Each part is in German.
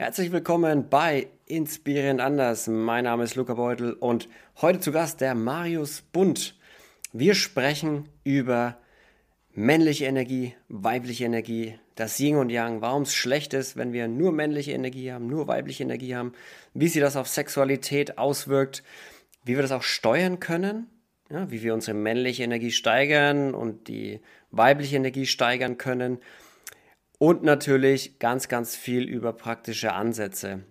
Herzlich willkommen bei Inspirierend Anders. Mein Name ist Luca Beutel und heute zu Gast der Marius Bund. Wir sprechen über männliche Energie, weibliche Energie, das Yin und Yang, warum es schlecht ist, wenn wir nur männliche Energie haben, nur weibliche Energie haben, wie sich das auf Sexualität auswirkt, wie wir das auch steuern können, ja, wie wir unsere männliche Energie steigern und die weibliche Energie steigern können und natürlich ganz, ganz viel über praktische Ansätze.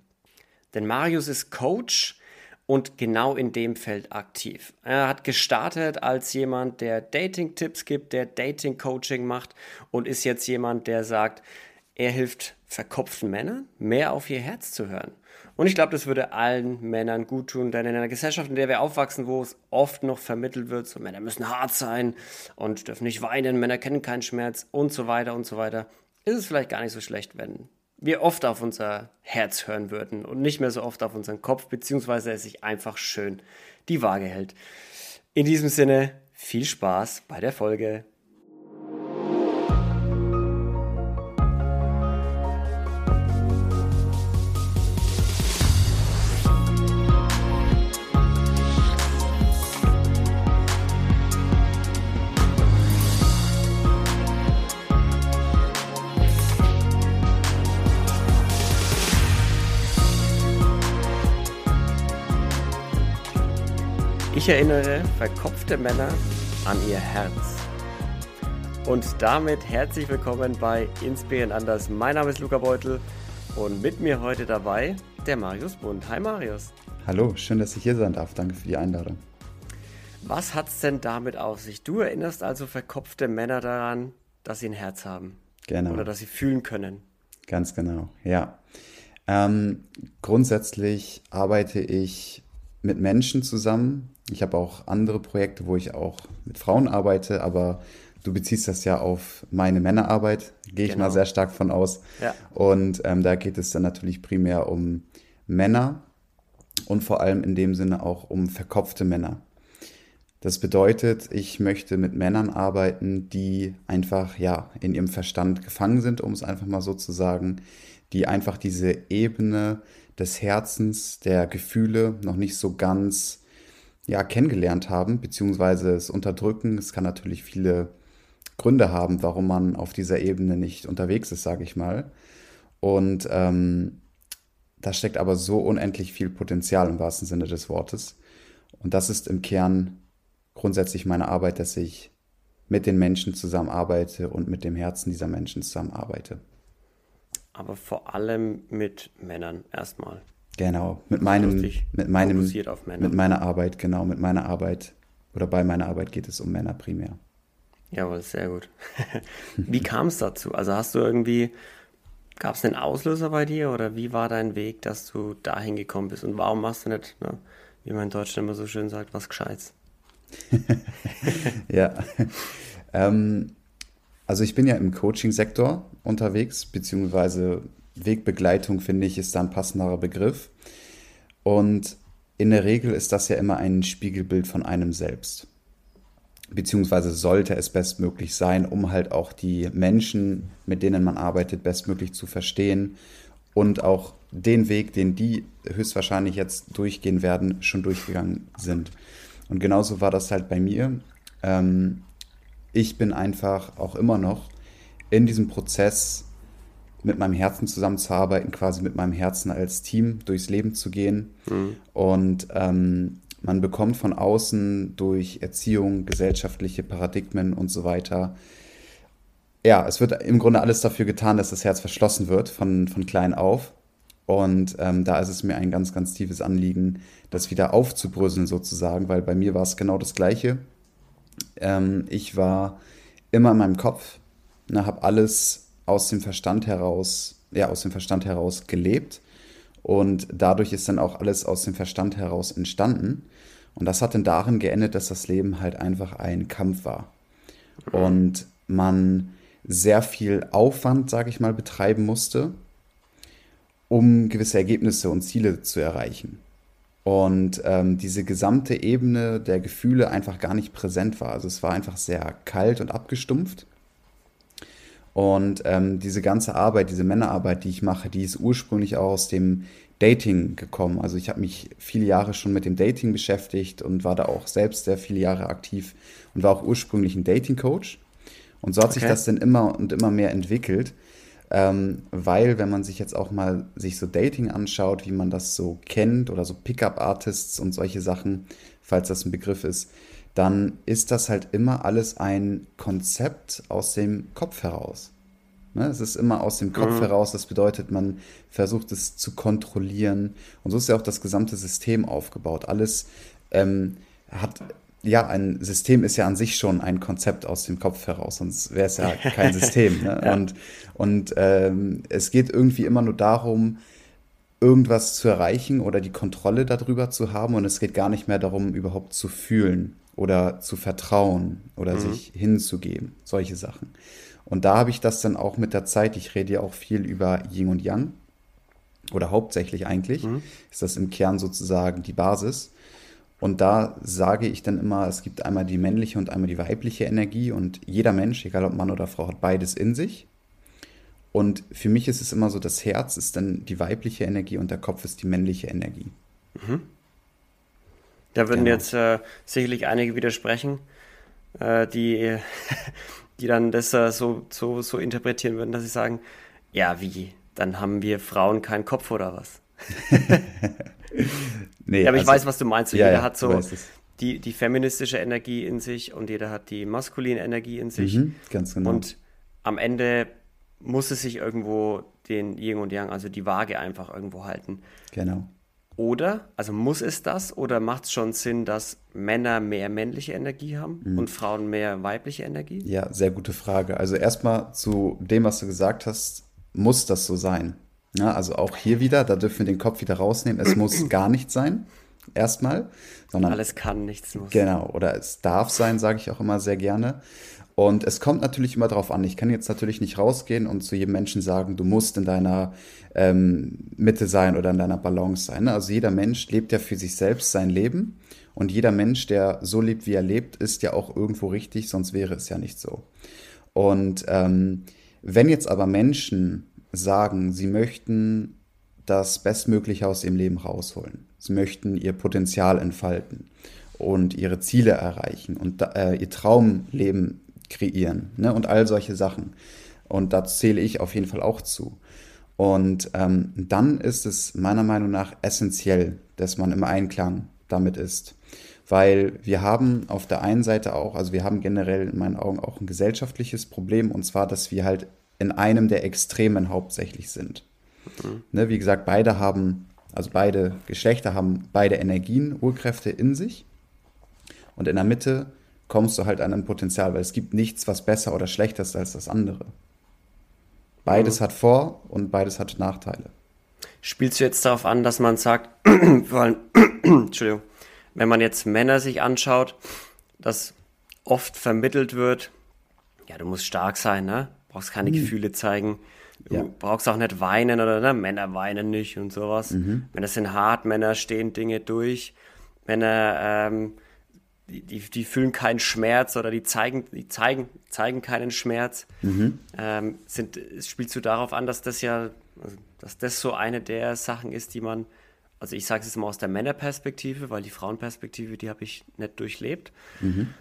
Denn Marius ist Coach und genau in dem Feld aktiv. Er hat gestartet als jemand, der Dating-Tipps gibt, der Dating-Coaching macht und ist jetzt jemand, der sagt, er hilft verkopften Männern, mehr auf ihr Herz zu hören. Und ich glaube, das würde allen Männern gut tun, denn in einer Gesellschaft, in der wir aufwachsen, wo es oft noch vermittelt wird, so Männer müssen hart sein und dürfen nicht weinen, Männer kennen keinen Schmerz und so weiter und so weiter, ist es vielleicht gar nicht so schlecht, wenn wir oft auf unser Herz hören würden und nicht mehr so oft auf unseren Kopf, beziehungsweise es sich einfach schön die Waage hält. In diesem Sinne, viel Spaß bei der Folge. Erinnere verkopfte Männer an ihr Herz. Und damit herzlich willkommen bei Inspirieren anders. Mein Name ist Luca Beutel und mit mir heute dabei der Marius Bund. Hi Marius. Hallo, schön, dass ich hier sein darf. Danke für die Einladung. Was hat es denn damit auf sich? Du erinnerst also verkopfte Männer daran, dass sie ein Herz haben. Genau. Oder dass sie fühlen können. Ganz genau, ja. Ähm, grundsätzlich arbeite ich mit Menschen zusammen, ich habe auch andere Projekte, wo ich auch mit Frauen arbeite, aber du beziehst das ja auf meine Männerarbeit, gehe ich genau. mal sehr stark von aus. Ja. Und ähm, da geht es dann natürlich primär um Männer und vor allem in dem Sinne auch um verkopfte Männer. Das bedeutet, ich möchte mit Männern arbeiten, die einfach ja in ihrem Verstand gefangen sind, um es einfach mal so zu sagen, die einfach diese Ebene des Herzens, der Gefühle noch nicht so ganz ja, kennengelernt haben, beziehungsweise es unterdrücken. Es kann natürlich viele Gründe haben, warum man auf dieser Ebene nicht unterwegs ist, sage ich mal. Und ähm, da steckt aber so unendlich viel Potenzial im wahrsten Sinne des Wortes. Und das ist im Kern grundsätzlich meine Arbeit, dass ich mit den Menschen zusammenarbeite und mit dem Herzen dieser Menschen zusammenarbeite. Aber vor allem mit Männern erstmal. Genau, mit meinem, mit meinem, mit meiner Arbeit, genau, mit meiner Arbeit oder bei meiner Arbeit geht es um Männer primär. Jawohl, sehr gut. wie kam es dazu? Also hast du irgendwie, gab es einen Auslöser bei dir oder wie war dein Weg, dass du dahin gekommen bist und warum machst du nicht, ne, wie man in Deutschland immer so schön sagt, was Gescheites? ja, ähm, also ich bin ja im Coaching-Sektor unterwegs, beziehungsweise Wegbegleitung, finde ich, ist da ein passenderer Begriff. Und in der Regel ist das ja immer ein Spiegelbild von einem selbst. Beziehungsweise sollte es bestmöglich sein, um halt auch die Menschen, mit denen man arbeitet, bestmöglich zu verstehen und auch den Weg, den die höchstwahrscheinlich jetzt durchgehen werden, schon durchgegangen sind. Und genauso war das halt bei mir. Ähm, ich bin einfach auch immer noch in diesem Prozess mit meinem Herzen zusammenzuarbeiten, quasi mit meinem Herzen als Team durchs Leben zu gehen. Mhm. Und ähm, man bekommt von außen durch Erziehung, gesellschaftliche Paradigmen und so weiter, ja, es wird im Grunde alles dafür getan, dass das Herz verschlossen wird von, von klein auf. Und ähm, da ist es mir ein ganz, ganz tiefes Anliegen, das wieder aufzubröseln sozusagen, weil bei mir war es genau das Gleiche. Ähm, ich war immer in meinem Kopf, ne, habe alles aus dem Verstand heraus, ja, aus dem Verstand heraus gelebt. Und dadurch ist dann auch alles aus dem Verstand heraus entstanden. Und das hat dann darin geendet, dass das Leben halt einfach ein Kampf war. Und man sehr viel Aufwand, sage ich mal, betreiben musste, um gewisse Ergebnisse und Ziele zu erreichen. Und ähm, diese gesamte Ebene der Gefühle einfach gar nicht präsent war. Also es war einfach sehr kalt und abgestumpft. Und ähm, diese ganze Arbeit, diese Männerarbeit, die ich mache, die ist ursprünglich auch aus dem Dating gekommen. Also ich habe mich viele Jahre schon mit dem Dating beschäftigt und war da auch selbst sehr viele Jahre aktiv und war auch ursprünglich ein Dating-Coach. Und so hat okay. sich das dann immer und immer mehr entwickelt. Ähm, weil, wenn man sich jetzt auch mal sich so Dating anschaut, wie man das so kennt oder so Pickup-Artists und solche Sachen, falls das ein Begriff ist, dann ist das halt immer alles ein Konzept aus dem Kopf heraus. Ne? Es ist immer aus dem Kopf mhm. heraus, das bedeutet, man versucht es zu kontrollieren. Und so ist ja auch das gesamte System aufgebaut. Alles ähm, hat, ja, ein System ist ja an sich schon ein Konzept aus dem Kopf heraus, sonst wäre es ja kein System. Ne? ja. Und, und ähm, es geht irgendwie immer nur darum, irgendwas zu erreichen oder die Kontrolle darüber zu haben. Und es geht gar nicht mehr darum, überhaupt zu fühlen oder zu vertrauen oder mhm. sich hinzugeben, solche Sachen. Und da habe ich das dann auch mit der Zeit, ich rede ja auch viel über Yin und Yang oder hauptsächlich eigentlich, mhm. ist das im Kern sozusagen die Basis. Und da sage ich dann immer, es gibt einmal die männliche und einmal die weibliche Energie und jeder Mensch, egal ob Mann oder Frau, hat beides in sich. Und für mich ist es immer so, das Herz ist dann die weibliche Energie und der Kopf ist die männliche Energie. Mhm. Da würden genau. jetzt äh, sicherlich einige widersprechen, äh, die, die dann das äh, so, so, so interpretieren würden, dass sie sagen, ja, wie, dann haben wir Frauen keinen Kopf oder was? nee, ja, aber ich also, weiß, was du meinst. Ja, jeder ja, hat so die, die feministische Energie in sich und jeder hat die maskuline Energie in sich. Mhm, ganz genau. Und am Ende muss es sich irgendwo den Yin und Yang, also die Waage einfach irgendwo halten. Genau. Oder, also muss es das oder macht es schon Sinn, dass Männer mehr männliche Energie haben mhm. und Frauen mehr weibliche Energie? Ja, sehr gute Frage. Also erstmal zu dem, was du gesagt hast, muss das so sein? Ja, also auch hier wieder, da dürfen wir den Kopf wieder rausnehmen. Es muss gar nicht sein, erstmal. Sondern, Alles kann, nichts muss. Genau, oder es darf sein, sage ich auch immer sehr gerne. Und es kommt natürlich immer darauf an. Ich kann jetzt natürlich nicht rausgehen und zu jedem Menschen sagen, du musst in deiner ähm, Mitte sein oder in deiner Balance sein. Ne? Also jeder Mensch lebt ja für sich selbst sein Leben. Und jeder Mensch, der so lebt, wie er lebt, ist ja auch irgendwo richtig, sonst wäre es ja nicht so. Und ähm, wenn jetzt aber Menschen sagen, sie möchten das Bestmögliche aus ihrem Leben rausholen, sie möchten ihr Potenzial entfalten und ihre Ziele erreichen und äh, ihr Traumleben kreieren ne? und all solche Sachen. Und da zähle ich auf jeden Fall auch zu. Und ähm, dann ist es meiner Meinung nach essentiell, dass man im Einklang damit ist. Weil wir haben auf der einen Seite auch, also wir haben generell in meinen Augen auch ein gesellschaftliches Problem, und zwar, dass wir halt in einem der Extremen hauptsächlich sind. Mhm. Ne, wie gesagt, beide haben, also beide Geschlechter haben beide Energien, Urkräfte in sich. Und in der Mitte kommst du halt an ein Potenzial, weil es gibt nichts, was besser oder schlechter ist als das andere. Beides mhm. hat Vor- und beides hat Nachteile. Spielst du jetzt darauf an, dass man sagt, vor allem, Entschuldigung, wenn man jetzt Männer sich anschaut, dass oft vermittelt wird, ja, du musst stark sein, ne? Brauchst keine mhm. Gefühle zeigen. Du ja. brauchst auch nicht weinen oder ne? Männer weinen nicht und sowas. Mhm. Männer sind hart, Männer stehen Dinge durch. Männer ähm, die, die, die, fühlen keinen Schmerz oder die zeigen, die zeigen, zeigen keinen Schmerz. Mhm. Ähm, sind, spielst du darauf an, dass das ja, also, dass das so eine der Sachen ist, die man, also ich sage es jetzt mal aus der Männerperspektive, weil die Frauenperspektive, die habe ich nicht durchlebt. Mhm.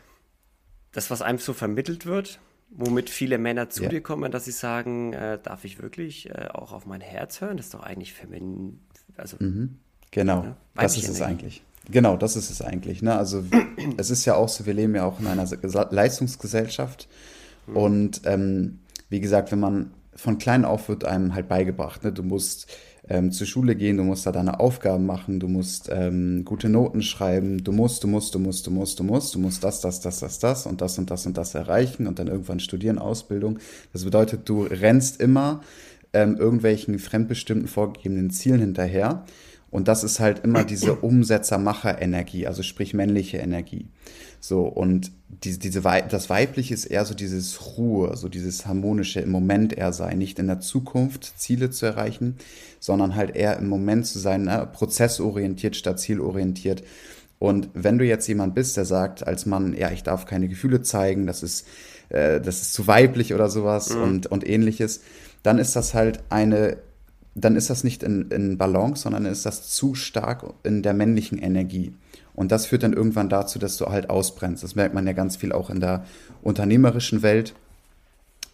Das, was einem so vermittelt wird, womit viele Männer zu ja. dir kommen, dass sie sagen, äh, darf ich wirklich äh, auch auf mein Herz hören? Das ist doch eigentlich feminin, also mhm. Genau, ja, das ist es eigentlich. Genau, das ist es eigentlich. Ne? Also es ist ja auch so, wir leben ja auch in einer Leistungsgesellschaft. Mhm. Und ähm, wie gesagt, wenn man von klein auf wird einem halt beigebracht, ne? du musst ähm, zur Schule gehen, du musst da deine Aufgaben machen, du musst ähm, gute Noten schreiben, du musst, du musst, du musst, du musst, du musst, du musst das, das, das, das, das und das und das und das erreichen und dann irgendwann studieren, Ausbildung. Das bedeutet, du rennst immer ähm, irgendwelchen fremdbestimmten vorgegebenen Zielen hinterher und das ist halt immer diese Umsetzer-Macher-Energie, also sprich männliche Energie. So, und diese, diese das Weibliche ist eher so dieses Ruhe, so dieses harmonische im Moment eher sein, nicht in der Zukunft Ziele zu erreichen, sondern halt eher im Moment zu sein, ne? prozessorientiert statt zielorientiert. Und wenn du jetzt jemand bist, der sagt als Mann, ja, ich darf keine Gefühle zeigen, das ist äh, das ist zu weiblich oder sowas mhm. und, und ähnliches, dann ist das halt eine, dann ist das nicht in, in Balance, sondern ist das zu stark in der männlichen Energie. Und das führt dann irgendwann dazu, dass du halt ausbrennst. Das merkt man ja ganz viel auch in der unternehmerischen Welt,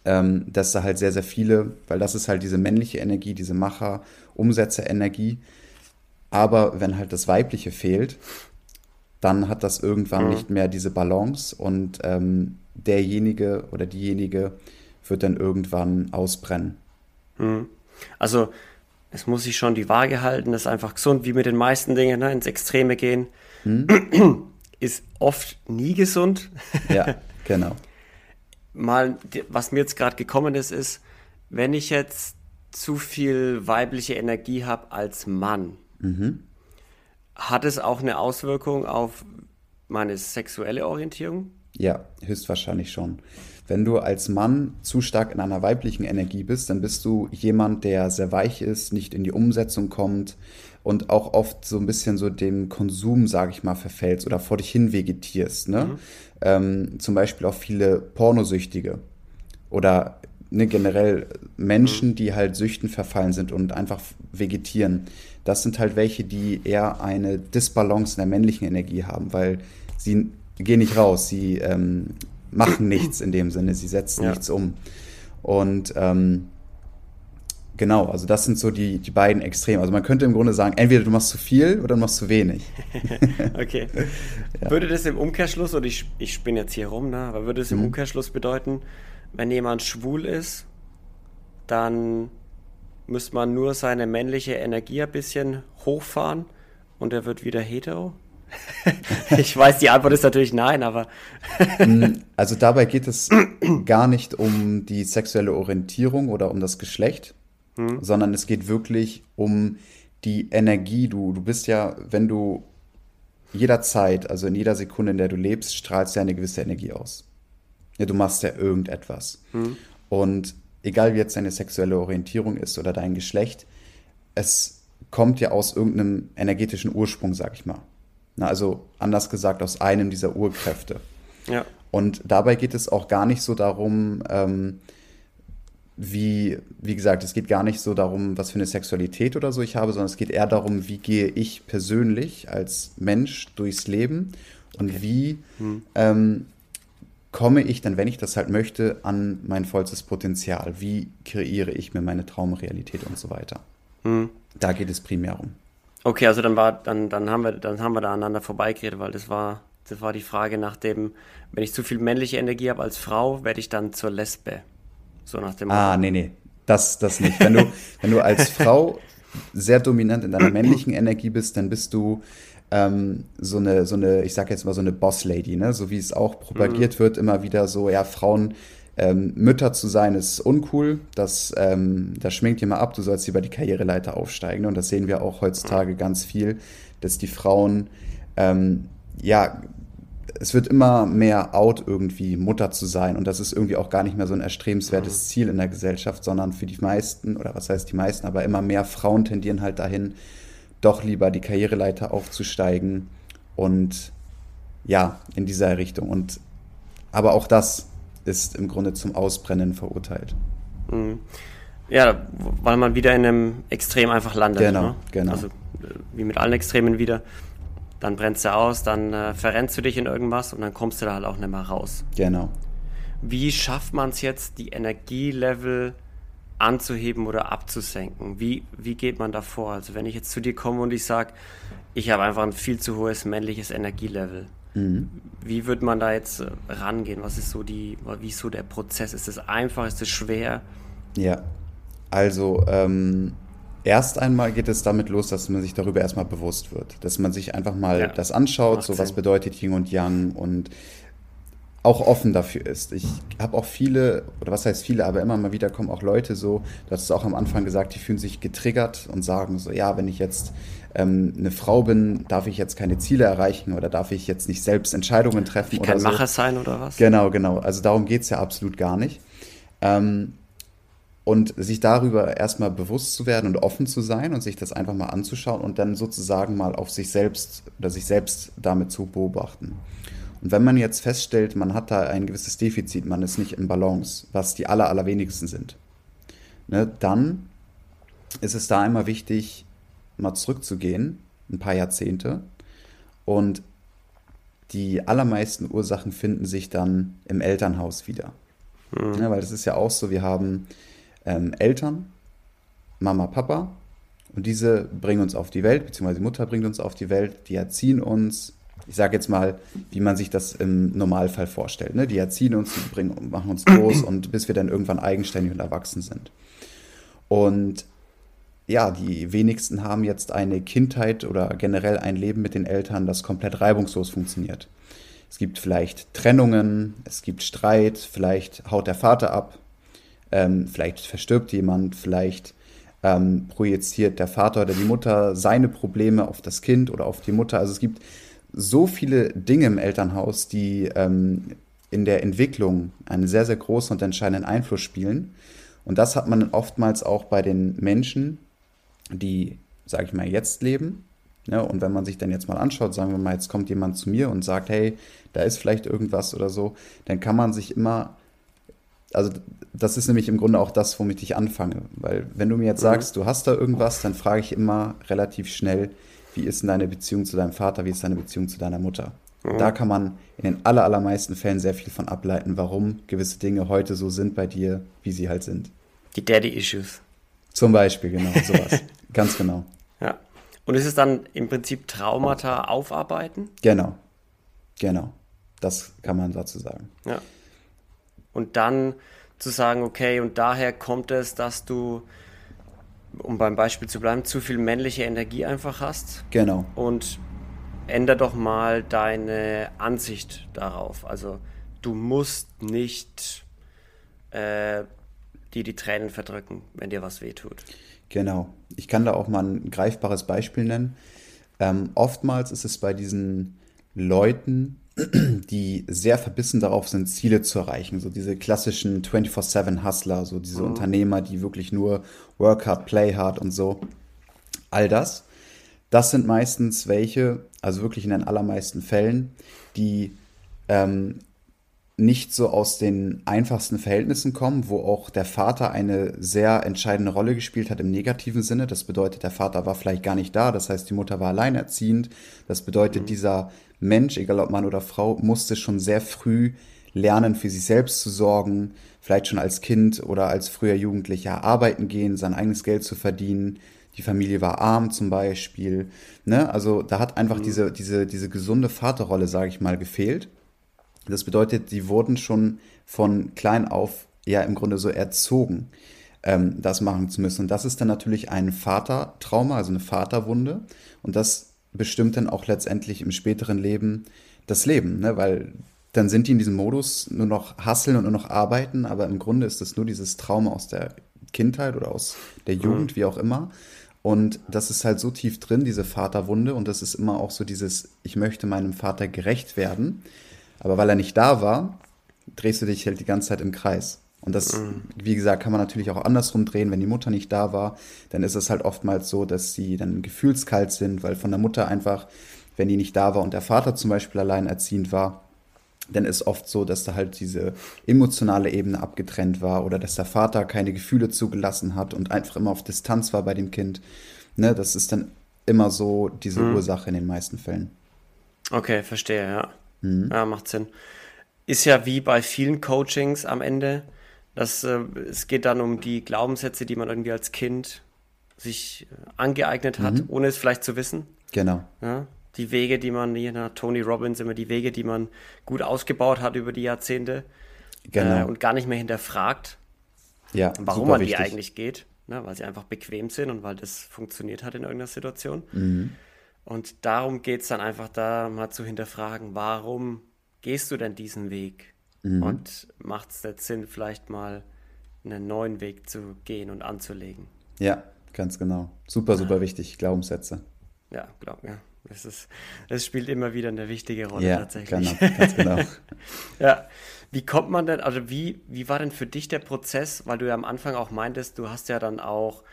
ähm, dass da halt sehr, sehr viele, weil das ist halt diese männliche Energie, diese Macher, Umsetzer-Energie. Aber wenn halt das Weibliche fehlt, dann hat das irgendwann mhm. nicht mehr diese Balance und ähm, derjenige oder diejenige wird dann irgendwann ausbrennen. Mhm. Also es muss sich schon die Waage halten, das ist einfach gesund, wie mit den meisten Dingen, ne, ins Extreme gehen. Mhm. Ist oft nie gesund. Ja, genau. Mal, was mir jetzt gerade gekommen ist, ist, wenn ich jetzt zu viel weibliche Energie habe als Mann, mhm hat es auch eine Auswirkung auf meine sexuelle Orientierung? Ja, höchstwahrscheinlich schon. Wenn du als Mann zu stark in einer weiblichen Energie bist, dann bist du jemand, der sehr weich ist, nicht in die Umsetzung kommt und auch oft so ein bisschen so dem Konsum, sage ich mal, verfällst oder vor dich hin vegetierst. Ne? Mhm. Ähm, zum Beispiel auch viele Pornosüchtige oder ne, generell Menschen, mhm. die halt Süchten verfallen sind und einfach vegetieren das sind halt welche, die eher eine Disbalance in der männlichen Energie haben, weil sie gehen nicht raus, sie ähm, machen nichts in dem Sinne, sie setzen ja. nichts um. Und ähm, genau, also das sind so die, die beiden Extreme. Also man könnte im Grunde sagen, entweder du machst zu viel oder du machst zu wenig. okay. Ja. Würde das im Umkehrschluss, oder ich, ich spinne jetzt hier rum, ne, aber würde es im mhm. Umkehrschluss bedeuten, wenn jemand schwul ist, dann müsste man nur seine männliche Energie ein bisschen hochfahren und er wird wieder hetero? ich weiß, die Antwort ist natürlich nein, aber. Mm, also dabei geht es gar nicht um die sexuelle Orientierung oder um das Geschlecht, hm. sondern es geht wirklich um die Energie. Du, du bist ja, wenn du jederzeit, also in jeder Sekunde, in der du lebst, strahlst ja eine gewisse Energie aus. Ja, du machst ja irgendetwas. Hm. Und egal wie jetzt deine sexuelle Orientierung ist oder dein Geschlecht, es kommt ja aus irgendeinem energetischen Ursprung, sag ich mal. Na, also anders gesagt, aus einem dieser Urkräfte. Ja. Und dabei geht es auch gar nicht so darum, ähm, wie, wie gesagt, es geht gar nicht so darum, was für eine Sexualität oder so ich habe, sondern es geht eher darum, wie gehe ich persönlich als Mensch durchs Leben und okay. wie hm. ähm, komme ich dann, wenn ich das halt möchte, an mein vollstes Potenzial? Wie kreiere ich mir meine Traumrealität und so weiter? Hm. Da geht es primär um. Okay, also dann war, dann, dann haben wir, dann haben wir da aneinander vorbeigeredet, weil das war, das war die Frage nach dem, wenn ich zu viel männliche Energie habe als Frau, werde ich dann zur Lesbe. So nach dem. Ah, nee, nee. Das, das nicht. Wenn du, wenn du als Frau sehr dominant in deiner männlichen Energie bist, dann bist du ähm, so eine, so eine, ich sag jetzt mal so eine Boss-Lady, ne? So wie es auch propagiert mhm. wird, immer wieder so, ja, Frauen, ähm, Mütter zu sein ist uncool, das, ähm, das schminkt dir mal ab, du sollst lieber die Karriereleiter aufsteigen. Und das sehen wir auch heutzutage ganz viel, dass die Frauen, ähm, ja, es wird immer mehr out, irgendwie Mutter zu sein. Und das ist irgendwie auch gar nicht mehr so ein erstrebenswertes mhm. Ziel in der Gesellschaft, sondern für die meisten, oder was heißt die meisten, aber immer mehr Frauen tendieren halt dahin, doch lieber die Karriereleiter aufzusteigen und ja, in dieser Richtung. Und aber auch das ist im Grunde zum Ausbrennen verurteilt. Mhm. Ja, weil man wieder in einem Extrem einfach landet. Genau, ne? genau. Also wie mit allen Extremen wieder. Dann brennst du aus, dann äh, verrennst du dich in irgendwas und dann kommst du da halt auch nicht mehr raus. Genau. Wie schafft man es jetzt, die Energielevel anzuheben oder abzusenken? Wie, wie geht man da vor? Also wenn ich jetzt zu dir komme und ich sage, ich habe einfach ein viel zu hohes männliches Energielevel. Mhm. Wie würde man da jetzt äh, rangehen? Was ist so die, wie ist so der Prozess? Ist es einfach, ist es schwer? Ja, also ähm, erst einmal geht es damit los, dass man sich darüber erstmal bewusst wird. Dass man sich einfach mal ja, das anschaut, so was bedeutet Yin und Yang und auch offen dafür ist. Ich habe auch viele, oder was heißt viele, aber immer mal wieder kommen auch Leute so, du hast es auch am Anfang gesagt, die fühlen sich getriggert und sagen so, ja, wenn ich jetzt ähm, eine Frau bin, darf ich jetzt keine Ziele erreichen oder darf ich jetzt nicht selbst Entscheidungen treffen ich oder kein so. Macher sein oder was? Genau, genau. Also darum geht es ja absolut gar nicht. Ähm, und sich darüber erstmal bewusst zu werden und offen zu sein und sich das einfach mal anzuschauen und dann sozusagen mal auf sich selbst oder sich selbst damit zu beobachten. Und wenn man jetzt feststellt, man hat da ein gewisses Defizit, man ist nicht in Balance, was die aller, allerwenigsten sind, ne, dann ist es da immer wichtig, mal zurückzugehen, ein paar Jahrzehnte, und die allermeisten Ursachen finden sich dann im Elternhaus wieder. Mhm. Ja, weil das ist ja auch so, wir haben ähm, Eltern, Mama, Papa, und diese bringen uns auf die Welt, beziehungsweise die Mutter bringt uns auf die Welt, die erziehen uns, ich sage jetzt mal, wie man sich das im Normalfall vorstellt. Ne? Die erziehen uns, die bringen, machen uns groß und bis wir dann irgendwann eigenständig und erwachsen sind. Und ja, die wenigsten haben jetzt eine Kindheit oder generell ein Leben mit den Eltern, das komplett reibungslos funktioniert. Es gibt vielleicht Trennungen, es gibt Streit, vielleicht haut der Vater ab, ähm, vielleicht verstirbt jemand, vielleicht ähm, projiziert der Vater oder die Mutter seine Probleme auf das Kind oder auf die Mutter. Also es gibt so viele Dinge im Elternhaus, die ähm, in der Entwicklung einen sehr, sehr großen und entscheidenden Einfluss spielen. Und das hat man oftmals auch bei den Menschen, die, sage ich mal, jetzt leben. Ja, und wenn man sich dann jetzt mal anschaut, sagen wir mal, jetzt kommt jemand zu mir und sagt, hey, da ist vielleicht irgendwas oder so, dann kann man sich immer, also das ist nämlich im Grunde auch das, womit ich anfange. Weil wenn du mir jetzt mhm. sagst, du hast da irgendwas, dann frage ich immer relativ schnell, wie ist denn deine Beziehung zu deinem Vater, wie ist deine Beziehung zu deiner Mutter? Mhm. Da kann man in den aller, allermeisten Fällen sehr viel von ableiten, warum gewisse Dinge heute so sind bei dir, wie sie halt sind. Die Daddy-Issues. Zum Beispiel, genau, sowas. Ganz genau. Ja. Und ist es dann im Prinzip Traumata aufarbeiten? Genau. Genau. Das kann man dazu sagen. Ja. Und dann zu sagen, okay, und daher kommt es, dass du um beim Beispiel zu bleiben, zu viel männliche Energie einfach hast. Genau. Und ändere doch mal deine Ansicht darauf. Also du musst nicht äh, dir die Tränen verdrücken, wenn dir was wehtut. Genau. Ich kann da auch mal ein greifbares Beispiel nennen. Ähm, oftmals ist es bei diesen Leuten, die sehr verbissen darauf sind, Ziele zu erreichen. So diese klassischen 24-7-Hustler, so diese mhm. Unternehmer, die wirklich nur Work hard, play hard und so. All das. Das sind meistens welche, also wirklich in den allermeisten Fällen, die ähm, nicht so aus den einfachsten Verhältnissen kommen, wo auch der Vater eine sehr entscheidende Rolle gespielt hat im negativen Sinne. Das bedeutet, der Vater war vielleicht gar nicht da, das heißt, die Mutter war alleinerziehend. Das bedeutet, mhm. dieser Mensch, egal ob Mann oder Frau, musste schon sehr früh lernen, für sich selbst zu sorgen, vielleicht schon als Kind oder als früher Jugendlicher arbeiten gehen, sein eigenes Geld zu verdienen. Die Familie war arm zum Beispiel. Ne? Also da hat einfach mhm. diese, diese, diese gesunde Vaterrolle, sage ich mal, gefehlt. Das bedeutet, die wurden schon von klein auf ja im Grunde so erzogen, ähm, das machen zu müssen. Und das ist dann natürlich ein Vatertrauma, also eine Vaterwunde. Und das bestimmt dann auch letztendlich im späteren Leben das Leben, ne? weil dann sind die in diesem Modus nur noch hasseln und nur noch arbeiten, aber im Grunde ist das nur dieses Trauma aus der Kindheit oder aus der Jugend, mhm. wie auch immer. Und das ist halt so tief drin, diese Vaterwunde. Und das ist immer auch so dieses, ich möchte meinem Vater gerecht werden. Aber weil er nicht da war, drehst du dich halt die ganze Zeit im Kreis. Und das, mhm. wie gesagt, kann man natürlich auch andersrum drehen. Wenn die Mutter nicht da war, dann ist es halt oftmals so, dass sie dann gefühlskalt sind, weil von der Mutter einfach, wenn die nicht da war und der Vater zum Beispiel alleinerziehend war, dann ist oft so, dass da halt diese emotionale Ebene abgetrennt war oder dass der Vater keine Gefühle zugelassen hat und einfach immer auf Distanz war bei dem Kind. Ne, das ist dann immer so diese mhm. Ursache in den meisten Fällen. Okay, verstehe, ja. Mhm. Ja, macht Sinn. Ist ja wie bei vielen Coachings am Ende, dass äh, es geht dann um die Glaubenssätze, die man irgendwie als Kind sich äh, angeeignet hat, mhm. ohne es vielleicht zu wissen. Genau. Ja, die Wege, die man, hier nach Tony Robbins immer die Wege, die man gut ausgebaut hat über die Jahrzehnte genau. äh, und gar nicht mehr hinterfragt, ja, warum man wichtig. die eigentlich geht, ne, weil sie einfach bequem sind und weil das funktioniert hat in irgendeiner Situation. Mhm. Und darum geht es dann einfach da mal zu hinterfragen, warum gehst du denn diesen Weg? Mhm. Und macht es jetzt Sinn, vielleicht mal einen neuen Weg zu gehen und anzulegen? Ja, ganz genau. Super, super wichtig, Glaubenssätze. Ja, glaub mir. Ja. Das, ist, das spielt immer wieder eine wichtige Rolle ja, tatsächlich. Genau, ganz genau. ja. Wie kommt man denn, also wie, wie war denn für dich der Prozess, weil du ja am Anfang auch meintest, du hast ja dann auch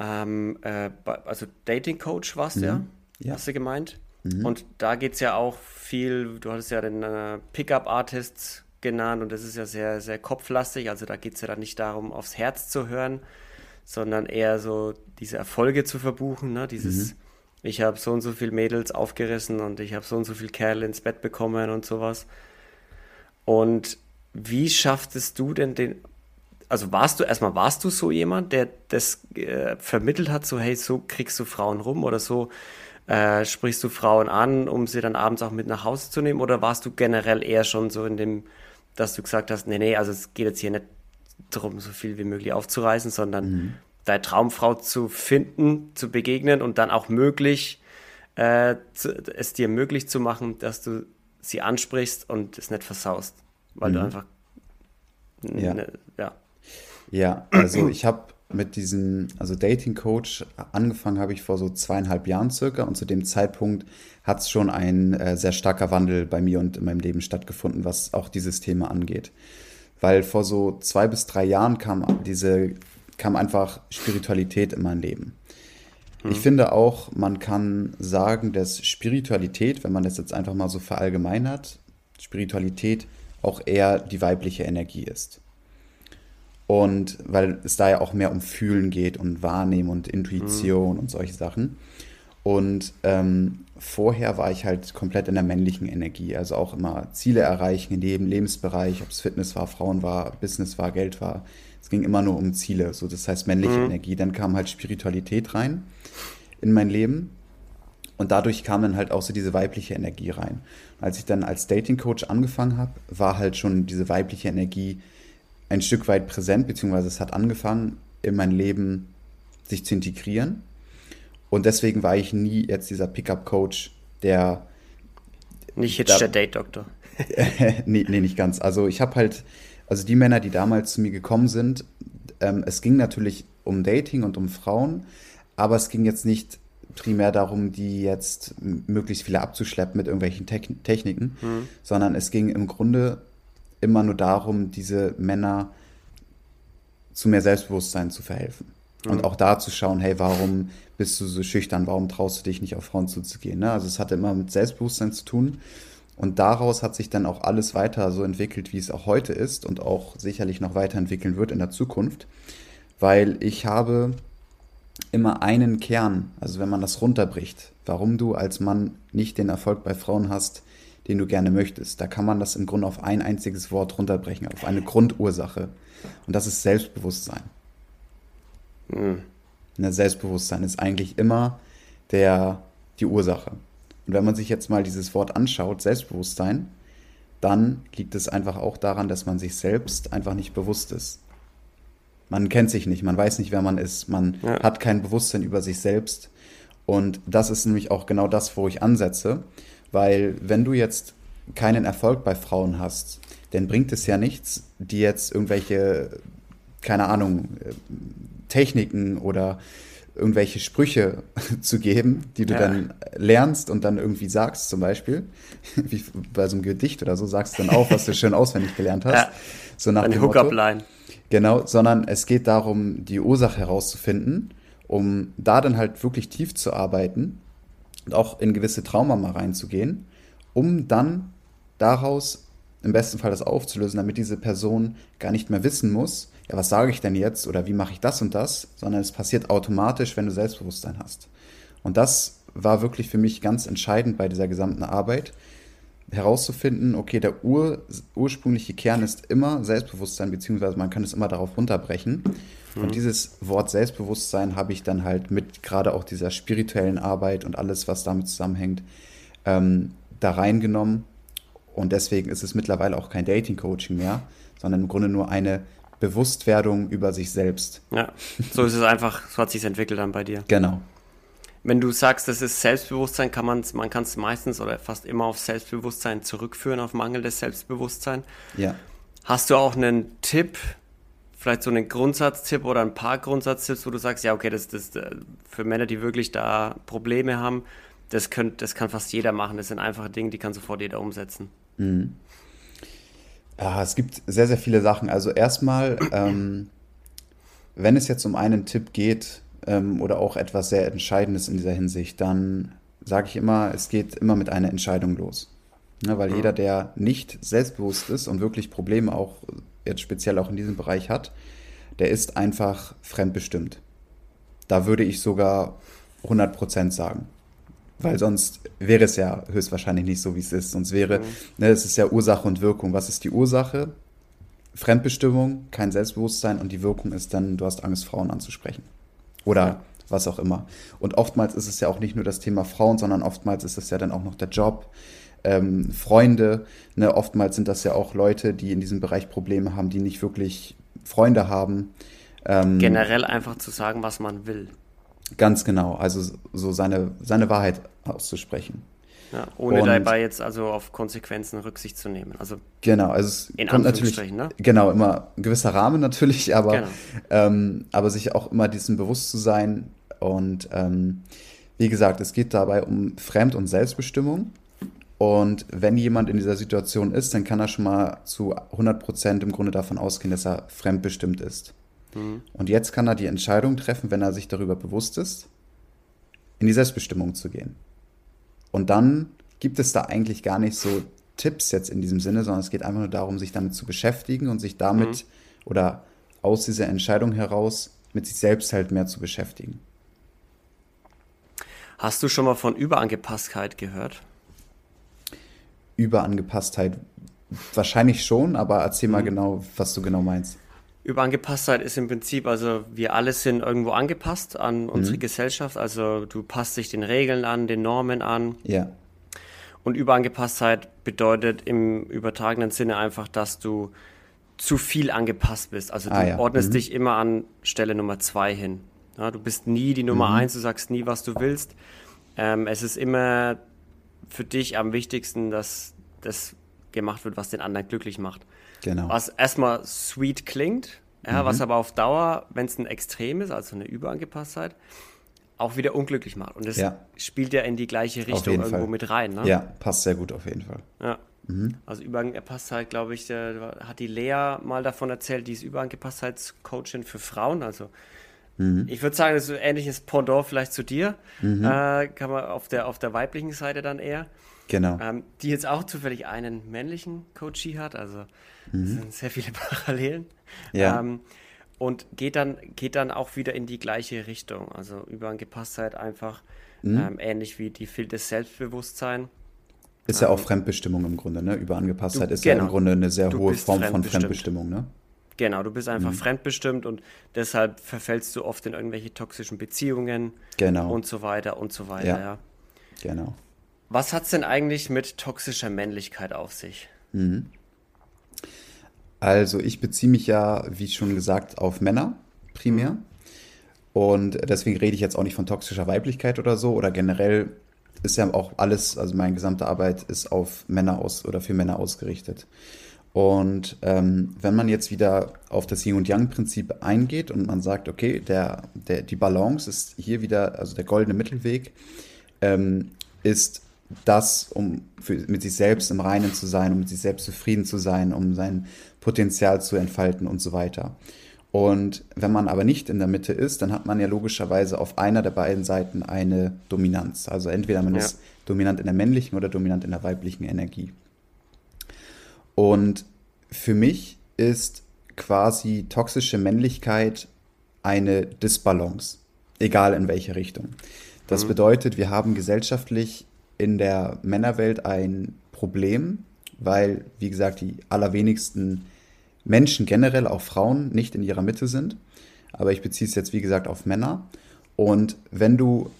ähm, äh, also Dating Coach warst mhm. ja, ja, hast du gemeint. Mhm. Und da geht es ja auch viel, du hattest ja den äh, Pickup-Artist genannt und das ist ja sehr, sehr kopflastig. Also da geht es ja dann nicht darum, aufs Herz zu hören, sondern eher so diese Erfolge zu verbuchen, ne? Dieses, mhm. ich habe so und so viele Mädels aufgerissen und ich habe so und so viele Kerle ins Bett bekommen und sowas. Und wie schafftest du denn den, also warst du, erstmal warst du so jemand, der das äh, vermittelt hat, so hey, so kriegst du Frauen rum oder so äh, sprichst du Frauen an, um sie dann abends auch mit nach Hause zu nehmen oder warst du generell eher schon so in dem, dass du gesagt hast, nee, nee, also es geht jetzt hier nicht darum, so viel wie möglich aufzureißen, sondern mhm. deine Traumfrau zu finden, zu begegnen und dann auch möglich, äh, zu, es dir möglich zu machen, dass du sie ansprichst und es nicht versaust, weil mhm. du einfach ja. Ne, ja. Ja, also ich habe mit diesem, also Dating Coach angefangen habe ich vor so zweieinhalb Jahren circa und zu dem Zeitpunkt hat es schon ein äh, sehr starker Wandel bei mir und in meinem Leben stattgefunden, was auch dieses Thema angeht. Weil vor so zwei bis drei Jahren kam diese, kam einfach Spiritualität in mein Leben. Ich hm. finde auch, man kann sagen, dass Spiritualität, wenn man das jetzt einfach mal so verallgemeinert, Spiritualität auch eher die weibliche Energie ist. Und weil es da ja auch mehr um Fühlen geht und Wahrnehmen und Intuition mhm. und solche Sachen. Und ähm, vorher war ich halt komplett in der männlichen Energie, also auch immer Ziele erreichen in jedem Lebensbereich, ob es Fitness war, Frauen war, Business war, Geld war. Es ging immer nur um Ziele, so das heißt männliche mhm. Energie. Dann kam halt Spiritualität rein in mein Leben und dadurch kam dann halt auch so diese weibliche Energie rein. Als ich dann als Dating Coach angefangen habe, war halt schon diese weibliche Energie ein Stück weit präsent, beziehungsweise es hat angefangen, in mein Leben sich zu integrieren. Und deswegen war ich nie jetzt dieser Pickup-Coach, der. Nicht jetzt da, der Date-Doktor. nee, nee, nicht ganz. Also ich habe halt, also die Männer, die damals zu mir gekommen sind, ähm, es ging natürlich um Dating und um Frauen, aber es ging jetzt nicht primär darum, die jetzt möglichst viele abzuschleppen mit irgendwelchen Techniken, mhm. sondern es ging im Grunde immer nur darum, diese Männer zu mehr Selbstbewusstsein zu verhelfen. Mhm. Und auch da zu schauen, hey, warum bist du so schüchtern, warum traust du dich nicht auf Frauen zuzugehen? Ne? Also es hatte immer mit Selbstbewusstsein zu tun. Und daraus hat sich dann auch alles weiter so entwickelt, wie es auch heute ist und auch sicherlich noch weiterentwickeln wird in der Zukunft. Weil ich habe immer einen Kern, also wenn man das runterbricht, warum du als Mann nicht den Erfolg bei Frauen hast, den du gerne möchtest. Da kann man das im Grunde auf ein einziges Wort runterbrechen, auf eine Grundursache. Und das ist Selbstbewusstsein. Mhm. Selbstbewusstsein ist eigentlich immer der, die Ursache. Und wenn man sich jetzt mal dieses Wort anschaut, Selbstbewusstsein, dann liegt es einfach auch daran, dass man sich selbst einfach nicht bewusst ist. Man kennt sich nicht, man weiß nicht, wer man ist, man ja. hat kein Bewusstsein über sich selbst. Und das ist nämlich auch genau das, wo ich ansetze. Weil wenn du jetzt keinen Erfolg bei Frauen hast, dann bringt es ja nichts, die jetzt irgendwelche, keine Ahnung, Techniken oder irgendwelche Sprüche zu geben, die du ja. dann lernst und dann irgendwie sagst, zum Beispiel, wie bei so einem Gedicht oder so, sagst du dann auch, was du schön auswendig gelernt hast. Ja. So nach Eine Hookup-Line. Genau, sondern es geht darum, die Ursache herauszufinden, um da dann halt wirklich tief zu arbeiten und auch in gewisse Trauma mal reinzugehen, um dann daraus im besten Fall das aufzulösen, damit diese Person gar nicht mehr wissen muss, ja, was sage ich denn jetzt oder wie mache ich das und das, sondern es passiert automatisch, wenn du Selbstbewusstsein hast. Und das war wirklich für mich ganz entscheidend bei dieser gesamten Arbeit, herauszufinden, okay, der ur, ursprüngliche Kern ist immer Selbstbewusstsein, beziehungsweise man kann es immer darauf runterbrechen. Mhm. Und dieses Wort Selbstbewusstsein habe ich dann halt mit gerade auch dieser spirituellen Arbeit und alles, was damit zusammenhängt, ähm, da reingenommen. Und deswegen ist es mittlerweile auch kein Dating-Coaching mehr, sondern im Grunde nur eine Bewusstwerdung über sich selbst. Ja, so ist es einfach, so hat sich entwickelt dann bei dir. Genau. Wenn du sagst, das ist Selbstbewusstsein, kann man's, man kann es meistens oder fast immer auf Selbstbewusstsein zurückführen, auf mangelndes Selbstbewusstsein. Ja. Hast du auch einen Tipp, vielleicht so einen Grundsatztipp oder ein paar Grundsatztipps, wo du sagst, ja, okay, das ist äh, für Männer, die wirklich da Probleme haben, das, könnt, das kann fast jeder machen. Das sind einfache Dinge, die kann sofort jeder umsetzen. Mhm. Ja, es gibt sehr, sehr viele Sachen. Also erstmal, ähm, wenn es jetzt um einen Tipp geht, ähm, oder auch etwas sehr Entscheidendes in dieser Hinsicht, dann sage ich immer, es geht immer mit einer Entscheidung los. Ja, weil mhm. jeder, der nicht selbstbewusst ist und wirklich Probleme auch jetzt speziell auch in diesem Bereich hat, der ist einfach fremdbestimmt. Da würde ich sogar 100% sagen. Weil sonst wäre es ja höchstwahrscheinlich nicht so, wie es ist. Sonst wäre, mhm. ne, es ist ja Ursache und Wirkung. Was ist die Ursache? Fremdbestimmung, kein Selbstbewusstsein und die Wirkung ist dann, du hast Angst, Frauen anzusprechen. Oder ja. was auch immer. Und oftmals ist es ja auch nicht nur das Thema Frauen, sondern oftmals ist es ja dann auch noch der Job, ähm, Freunde. Ne? Oftmals sind das ja auch Leute, die in diesem Bereich Probleme haben, die nicht wirklich Freunde haben. Ähm, Generell einfach zu sagen, was man will. Ganz genau, also so seine, seine Wahrheit auszusprechen. Ja, ohne und, dabei jetzt also auf Konsequenzen Rücksicht zu nehmen. Also genau, also es in kommt natürlich ne? genau immer ein gewisser Rahmen natürlich, aber genau. ähm, aber sich auch immer diesem bewusst zu sein und ähm, wie gesagt, es geht dabei um Fremd- und Selbstbestimmung und wenn jemand in dieser Situation ist, dann kann er schon mal zu 100 Prozent im Grunde davon ausgehen, dass er fremdbestimmt ist. Mhm. Und jetzt kann er die Entscheidung treffen, wenn er sich darüber bewusst ist, in die Selbstbestimmung zu gehen. Und dann gibt es da eigentlich gar nicht so Tipps jetzt in diesem Sinne, sondern es geht einfach nur darum, sich damit zu beschäftigen und sich damit mhm. oder aus dieser Entscheidung heraus mit sich selbst halt mehr zu beschäftigen. Hast du schon mal von Überangepasstheit gehört? Überangepasstheit wahrscheinlich schon, aber erzähl mal mhm. genau, was du genau meinst. Überangepasstheit ist im Prinzip, also wir alle sind irgendwo angepasst an unsere mhm. Gesellschaft. Also du passt dich den Regeln an, den Normen an. Ja. Und Überangepasstheit bedeutet im übertragenen Sinne einfach, dass du zu viel angepasst bist. Also du ah, ja. ordnest mhm. dich immer an Stelle Nummer zwei hin. Ja, du bist nie die Nummer mhm. eins, du sagst nie, was du willst. Ähm, es ist immer für dich am wichtigsten, dass das gemacht wird, was den anderen glücklich macht. Genau. Was erstmal sweet klingt, ja, mhm. was aber auf Dauer, wenn es ein Extrem ist, also eine Überangepasstheit, auch wieder unglücklich macht. Und das ja. spielt ja in die gleiche Richtung irgendwo Fall. mit rein. Ne? Ja, passt sehr gut auf jeden Fall. Ja. Mhm. Also Überangepasstheit, glaube ich, hat die Lea mal davon erzählt, die ist Überangepastheitscoachin für Frauen. Also mhm. ich würde sagen, das ist ein ähnliches Pendant vielleicht zu dir. Mhm. Äh, kann man auf der, auf der weiblichen Seite dann eher. Genau. Ähm, die jetzt auch zufällig einen männlichen Coachie hat, also mhm. sind sehr viele Parallelen. Ja. Ähm, und geht dann, geht dann auch wieder in die gleiche Richtung. Also Überangepasstheit einfach mhm. ähm, ähnlich wie die Filter Selbstbewusstsein. Ist ja auch ähm, Fremdbestimmung im Grunde, ne? Überangepasstheit du, ist genau. ja im Grunde eine sehr hohe Form von Fremdbestimmung, ne? Genau, du bist einfach mhm. fremdbestimmt und deshalb verfällst du oft in irgendwelche toxischen Beziehungen genau. und so weiter und so weiter, ja. ja. Genau. Was hat es denn eigentlich mit toxischer Männlichkeit auf sich? Mhm. Also ich beziehe mich ja, wie schon gesagt, auf Männer primär. Und deswegen rede ich jetzt auch nicht von toxischer Weiblichkeit oder so. Oder generell ist ja auch alles, also meine gesamte Arbeit ist auf Männer aus oder für Männer ausgerichtet. Und ähm, wenn man jetzt wieder auf das Yin und Yang-Prinzip eingeht und man sagt, okay, der, der, die Balance ist hier wieder, also der goldene Mittelweg, ähm, ist das, um für, mit sich selbst im Reinen zu sein, um mit sich selbst zufrieden zu sein, um sein Potenzial zu entfalten und so weiter. Und wenn man aber nicht in der Mitte ist, dann hat man ja logischerweise auf einer der beiden Seiten eine Dominanz. Also entweder man ja. ist dominant in der männlichen oder dominant in der weiblichen Energie. Und für mich ist quasi toxische Männlichkeit eine Disbalance, egal in welche Richtung. Das mhm. bedeutet, wir haben gesellschaftlich in der Männerwelt ein Problem, weil, wie gesagt, die allerwenigsten Menschen generell, auch Frauen, nicht in ihrer Mitte sind. Aber ich beziehe es jetzt, wie gesagt, auf Männer. Und wenn du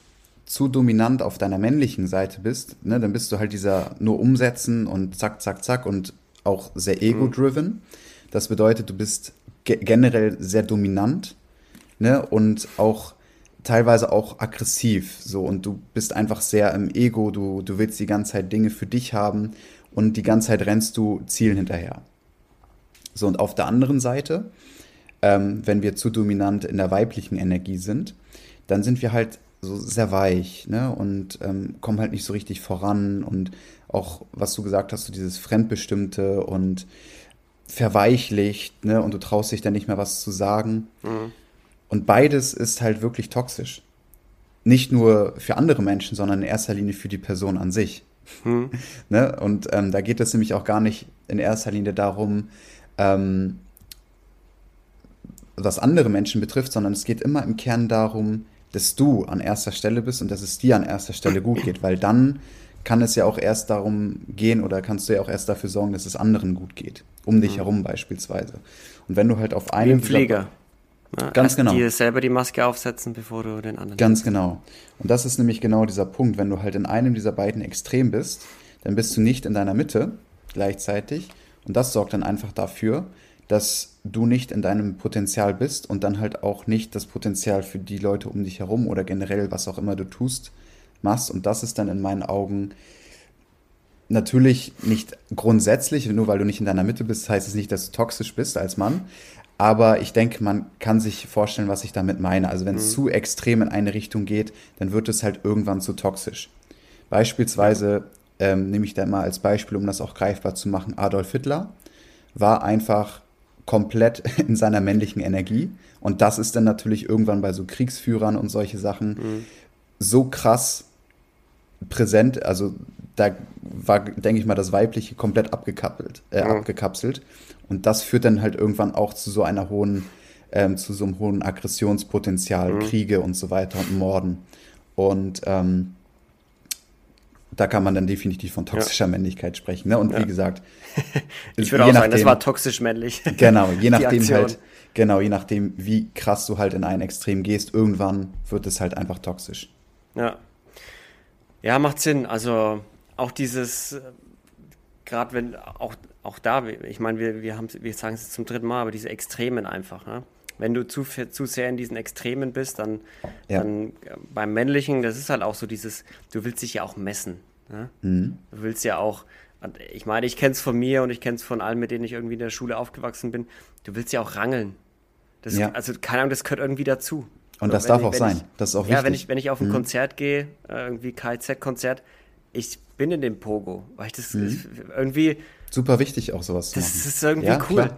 zu dominant auf deiner männlichen Seite bist, ne, dann bist du halt dieser nur umsetzen und zack, zack, zack und auch sehr mhm. ego-driven. Das bedeutet, du bist ge generell sehr dominant ne, und auch teilweise auch aggressiv so und du bist einfach sehr im Ego, du, du willst die ganze Zeit Dinge für dich haben und die ganze Zeit rennst du Zielen hinterher. So und auf der anderen Seite, ähm, wenn wir zu dominant in der weiblichen Energie sind, dann sind wir halt so sehr weich ne? und ähm, kommen halt nicht so richtig voran und auch, was du gesagt hast, so dieses Fremdbestimmte und verweichlicht ne? und du traust dich dann nicht mehr was zu sagen. Mhm. Und beides ist halt wirklich toxisch. nicht nur für andere Menschen, sondern in erster Linie für die Person an sich. Hm. ne? Und ähm, da geht es nämlich auch gar nicht in erster Linie darum, ähm, was andere Menschen betrifft, sondern es geht immer im Kern darum, dass du an erster Stelle bist und dass es dir an erster Stelle gut geht, weil dann kann es ja auch erst darum gehen oder kannst du ja auch erst dafür sorgen, dass es anderen gut geht, um dich mhm. herum beispielsweise. Und wenn du halt auf einem Wie Pfleger. Ja, ganz genau. Dir selber die Maske aufsetzen, bevor du den anderen. Ganz genau. Und das ist nämlich genau dieser Punkt. Wenn du halt in einem dieser beiden Extrem bist, dann bist du nicht in deiner Mitte gleichzeitig. Und das sorgt dann einfach dafür, dass du nicht in deinem Potenzial bist und dann halt auch nicht das Potenzial für die Leute um dich herum oder generell, was auch immer du tust, machst. Und das ist dann in meinen Augen natürlich nicht grundsätzlich, nur weil du nicht in deiner Mitte bist, heißt es nicht, dass du toxisch bist als Mann. Aber ich denke, man kann sich vorstellen, was ich damit meine. Also wenn es mhm. zu extrem in eine Richtung geht, dann wird es halt irgendwann zu toxisch. Beispielsweise ähm, nehme ich da mal als Beispiel, um das auch greifbar zu machen, Adolf Hitler war einfach komplett in seiner männlichen Energie. Und das ist dann natürlich irgendwann bei so Kriegsführern und solche Sachen mhm. so krass präsent. Also da war, denke ich mal, das Weibliche komplett abgekappelt, äh, mhm. abgekapselt. Und das führt dann halt irgendwann auch zu so einer hohen, ähm, zu so einem hohen Aggressionspotenzial, mhm. Kriege und so weiter und Morden. Und ähm, da kann man dann definitiv von toxischer ja. Männlichkeit sprechen. Ne? Und ja. wie gesagt, ich würde auch nachdem, sagen, das war toxisch männlich. Genau, je nachdem halt, genau, je nachdem, wie krass du halt in ein Extrem gehst, irgendwann wird es halt einfach toxisch. Ja. Ja, macht Sinn. Also auch dieses, gerade wenn, auch, auch da, ich meine, wir, wir, wir sagen es zum dritten Mal, aber diese Extremen einfach. Ne? Wenn du zu, zu sehr in diesen Extremen bist, dann, ja. dann äh, beim Männlichen, das ist halt auch so dieses, du willst dich ja auch messen. Ne? Mhm. Du willst ja auch, ich meine, ich kenne es von mir und ich kenne es von allen, mit denen ich irgendwie in der Schule aufgewachsen bin, du willst ja auch rangeln. Das, ja. Also, keine Ahnung, das gehört irgendwie dazu. Und das darf ich, auch sein. Ich, das ist auch wichtig. Ja, wenn ich, wenn ich auf ein mhm. Konzert gehe, äh, irgendwie KZ-Konzert, ich bin in dem Pogo, weil ich das mhm. irgendwie. Super wichtig, auch sowas zu machen. Das ist irgendwie ja, cool.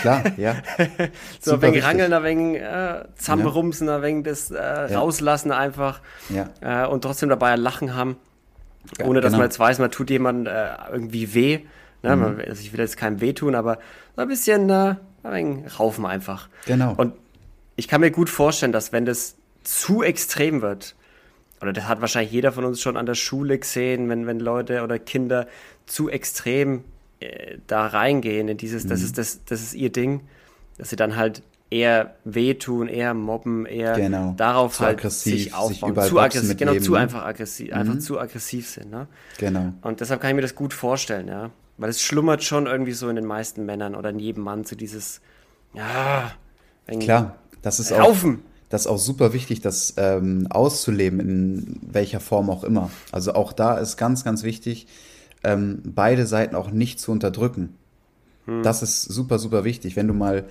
Klar, klar ja. so ein wenig rangeln, ein wenig äh, Zamberumsen, ja. ein wenig das äh, ja. rauslassen einfach. Ja. Äh, und trotzdem dabei ein Lachen haben. Ohne dass genau. man jetzt weiß, man tut jemandem äh, irgendwie weh. Ne? Mhm. Man, also ich will jetzt keinem weh tun, aber ein bisschen äh, ein wenig raufen einfach. Genau. Und ich kann mir gut vorstellen, dass wenn das zu extrem wird, oder das hat wahrscheinlich jeder von uns schon an der Schule gesehen, wenn, wenn Leute oder Kinder zu extrem äh, da reingehen in dieses, mhm. das ist das, das ist ihr Ding, dass sie dann halt eher wehtun, eher mobben, eher genau. darauf zu halt sich aufbauen, sich zu aggressiv, genau, zu einfach aggressiv, mhm. einfach zu aggressiv sind, ne? Genau. Und deshalb kann ich mir das gut vorstellen, ja, weil es schlummert schon irgendwie so in den meisten Männern oder in jedem Mann so dieses, ja, klar, das ist Raufen. auch das ist auch super wichtig, das ähm, auszuleben, in welcher Form auch immer. Also auch da ist ganz, ganz wichtig, ähm, beide Seiten auch nicht zu unterdrücken. Hm. Das ist super, super wichtig. Wenn du mal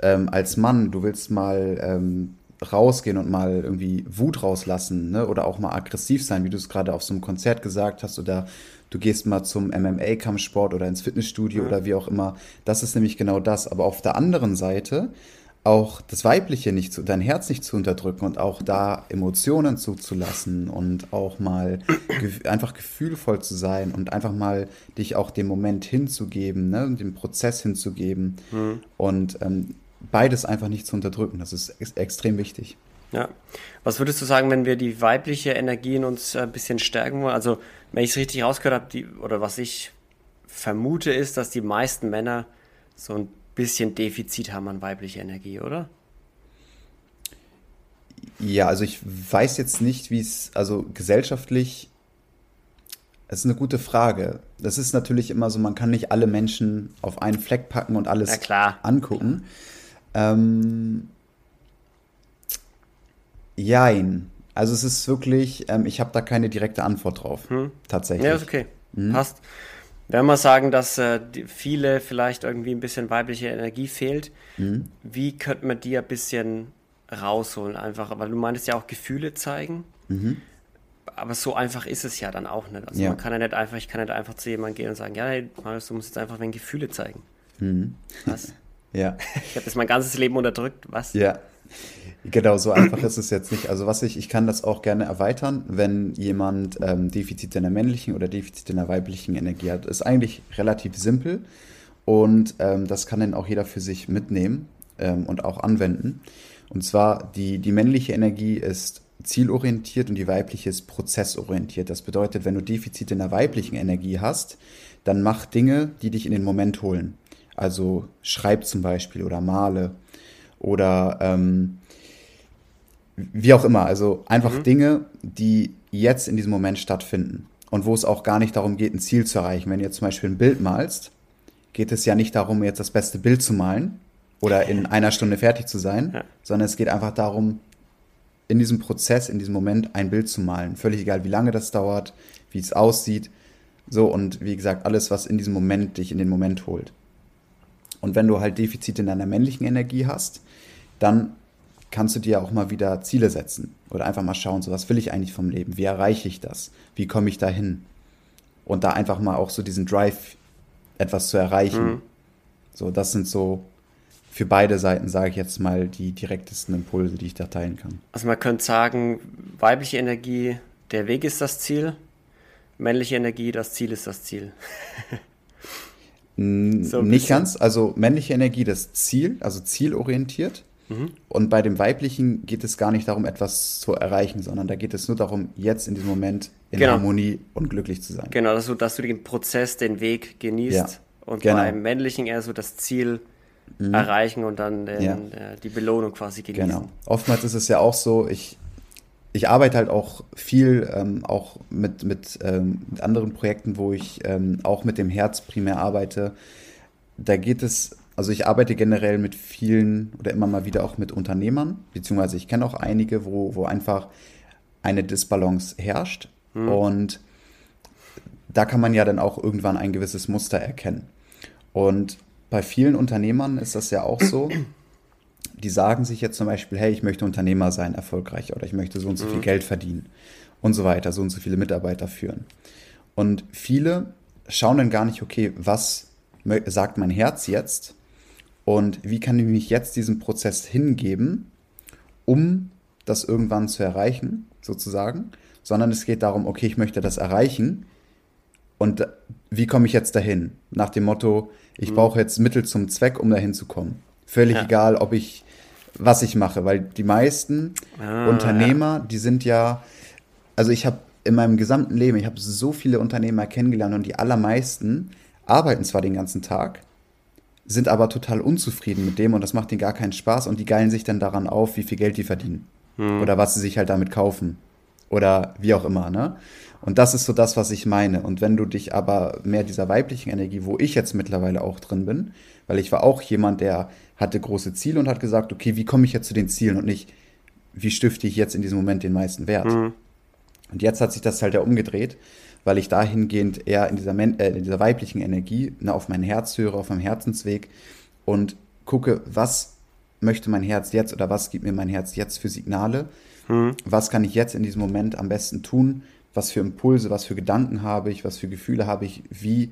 ähm, als Mann, du willst mal ähm, rausgehen und mal irgendwie Wut rauslassen, ne? Oder auch mal aggressiv sein, wie du es gerade auf so einem Konzert gesagt hast, oder du gehst mal zum MMA-Kampfsport oder ins Fitnessstudio ja. oder wie auch immer. Das ist nämlich genau das. Aber auf der anderen Seite auch das Weibliche nicht zu, dein Herz nicht zu unterdrücken und auch da Emotionen zuzulassen und auch mal ge einfach gefühlvoll zu sein und einfach mal dich auch dem Moment hinzugeben, ne, dem Prozess hinzugeben mhm. und ähm, beides einfach nicht zu unterdrücken. Das ist ex extrem wichtig. Ja. Was würdest du sagen, wenn wir die weibliche Energie in uns ein bisschen stärken wollen? Also, wenn ich es richtig rausgehört habe, oder was ich vermute, ist, dass die meisten Männer so ein bisschen Defizit haben an weiblicher Energie, oder? Ja, also ich weiß jetzt nicht, wie es, also gesellschaftlich, es ist eine gute Frage. Das ist natürlich immer so, man kann nicht alle Menschen auf einen Fleck packen und alles angucken. Ähm, jein. Also es ist wirklich, ähm, ich habe da keine direkte Antwort drauf. Hm. Tatsächlich. Ja, ist okay. Hm. Passt. Wenn wir sagen, dass äh, viele vielleicht irgendwie ein bisschen weibliche Energie fehlt, mhm. wie könnte man die ein bisschen rausholen? Einfach, weil du meintest ja auch Gefühle zeigen. Mhm. Aber so einfach ist es ja dann auch nicht. Also ja. man kann ja nicht einfach, ich kann nicht einfach zu jemandem gehen und sagen, ja, hey, Marius, du musst jetzt einfach wenn Gefühle zeigen. Mhm. Was? ja. Ich habe das mein ganzes Leben unterdrückt. Was? Ja. Genau, so einfach ist es jetzt nicht. Also was ich, ich kann das auch gerne erweitern, wenn jemand ähm, Defizite in der männlichen oder Defizite in der weiblichen Energie hat. Ist eigentlich relativ simpel und ähm, das kann dann auch jeder für sich mitnehmen ähm, und auch anwenden. Und zwar die, die männliche Energie ist zielorientiert und die weibliche ist prozessorientiert. Das bedeutet, wenn du Defizite in der weiblichen Energie hast, dann mach Dinge, die dich in den Moment holen. Also schreib zum Beispiel oder male oder ähm, wie auch immer. Also einfach mhm. Dinge, die jetzt in diesem Moment stattfinden und wo es auch gar nicht darum geht, ein Ziel zu erreichen. Wenn du jetzt zum Beispiel ein Bild malst, geht es ja nicht darum, jetzt das beste Bild zu malen oder in einer Stunde fertig zu sein, ja. sondern es geht einfach darum, in diesem Prozess, in diesem Moment ein Bild zu malen. Völlig egal, wie lange das dauert, wie es aussieht. So und wie gesagt, alles, was in diesem Moment dich in den Moment holt. Und wenn du halt Defizite in deiner männlichen Energie hast, dann kannst du dir auch mal wieder Ziele setzen oder einfach mal schauen, so was will ich eigentlich vom Leben? Wie erreiche ich das? Wie komme ich dahin? Und da einfach mal auch so diesen Drive, etwas zu erreichen. Mhm. So, das sind so für beide Seiten, sage ich jetzt mal, die direktesten Impulse, die ich da teilen kann. Also man könnte sagen, weibliche Energie, der Weg ist das Ziel, männliche Energie, das Ziel ist das Ziel. so nicht ganz, also männliche Energie das Ziel, also zielorientiert. Mhm. Und bei dem Weiblichen geht es gar nicht darum, etwas zu erreichen, sondern da geht es nur darum, jetzt in diesem Moment in genau. Harmonie und glücklich zu sein. Genau, dass du, dass du den Prozess, den Weg genießt. Ja. Und genau. beim Männlichen eher so das Ziel mhm. erreichen und dann den, ja. äh, die Belohnung quasi genießen. Genau. Oftmals ist es ja auch so, ich, ich arbeite halt auch viel, ähm, auch mit, mit, ähm, mit anderen Projekten, wo ich ähm, auch mit dem Herz primär arbeite. Da geht es also ich arbeite generell mit vielen oder immer mal wieder auch mit Unternehmern, beziehungsweise ich kenne auch einige, wo, wo einfach eine Disbalance herrscht. Mhm. Und da kann man ja dann auch irgendwann ein gewisses Muster erkennen. Und bei vielen Unternehmern ist das ja auch so, die sagen sich jetzt zum Beispiel, hey, ich möchte Unternehmer sein, erfolgreich, oder ich möchte so und so viel mhm. Geld verdienen und so weiter, so und so viele Mitarbeiter führen. Und viele schauen dann gar nicht, okay, was sagt mein Herz jetzt und wie kann ich mich jetzt diesem Prozess hingeben, um das irgendwann zu erreichen, sozusagen, sondern es geht darum, okay, ich möchte das erreichen und wie komme ich jetzt dahin? Nach dem Motto, ich mhm. brauche jetzt Mittel zum Zweck, um dahin zu kommen. Völlig ja. egal, ob ich, was ich mache, weil die meisten ah, Unternehmer, ja. die sind ja, also ich habe in meinem gesamten Leben, ich habe so viele Unternehmer kennengelernt und die allermeisten arbeiten zwar den ganzen Tag, sind aber total unzufrieden mit dem und das macht ihnen gar keinen Spaß und die geilen sich dann daran auf, wie viel Geld die verdienen. Hm. Oder was sie sich halt damit kaufen. Oder wie auch immer, ne? Und das ist so das, was ich meine. Und wenn du dich aber mehr dieser weiblichen Energie, wo ich jetzt mittlerweile auch drin bin, weil ich war auch jemand, der hatte große Ziele und hat gesagt, okay, wie komme ich jetzt zu den Zielen und nicht, wie stifte ich jetzt in diesem Moment den meisten Wert? Mhm. Und jetzt hat sich das halt ja umgedreht, weil ich dahingehend eher in dieser, äh, in dieser weiblichen Energie ne, auf mein Herz höre, auf meinem Herzensweg und gucke, was möchte mein Herz jetzt oder was gibt mir mein Herz jetzt für Signale? Mhm. Was kann ich jetzt in diesem Moment am besten tun? Was für Impulse, was für Gedanken habe ich, was für Gefühle habe ich? Wie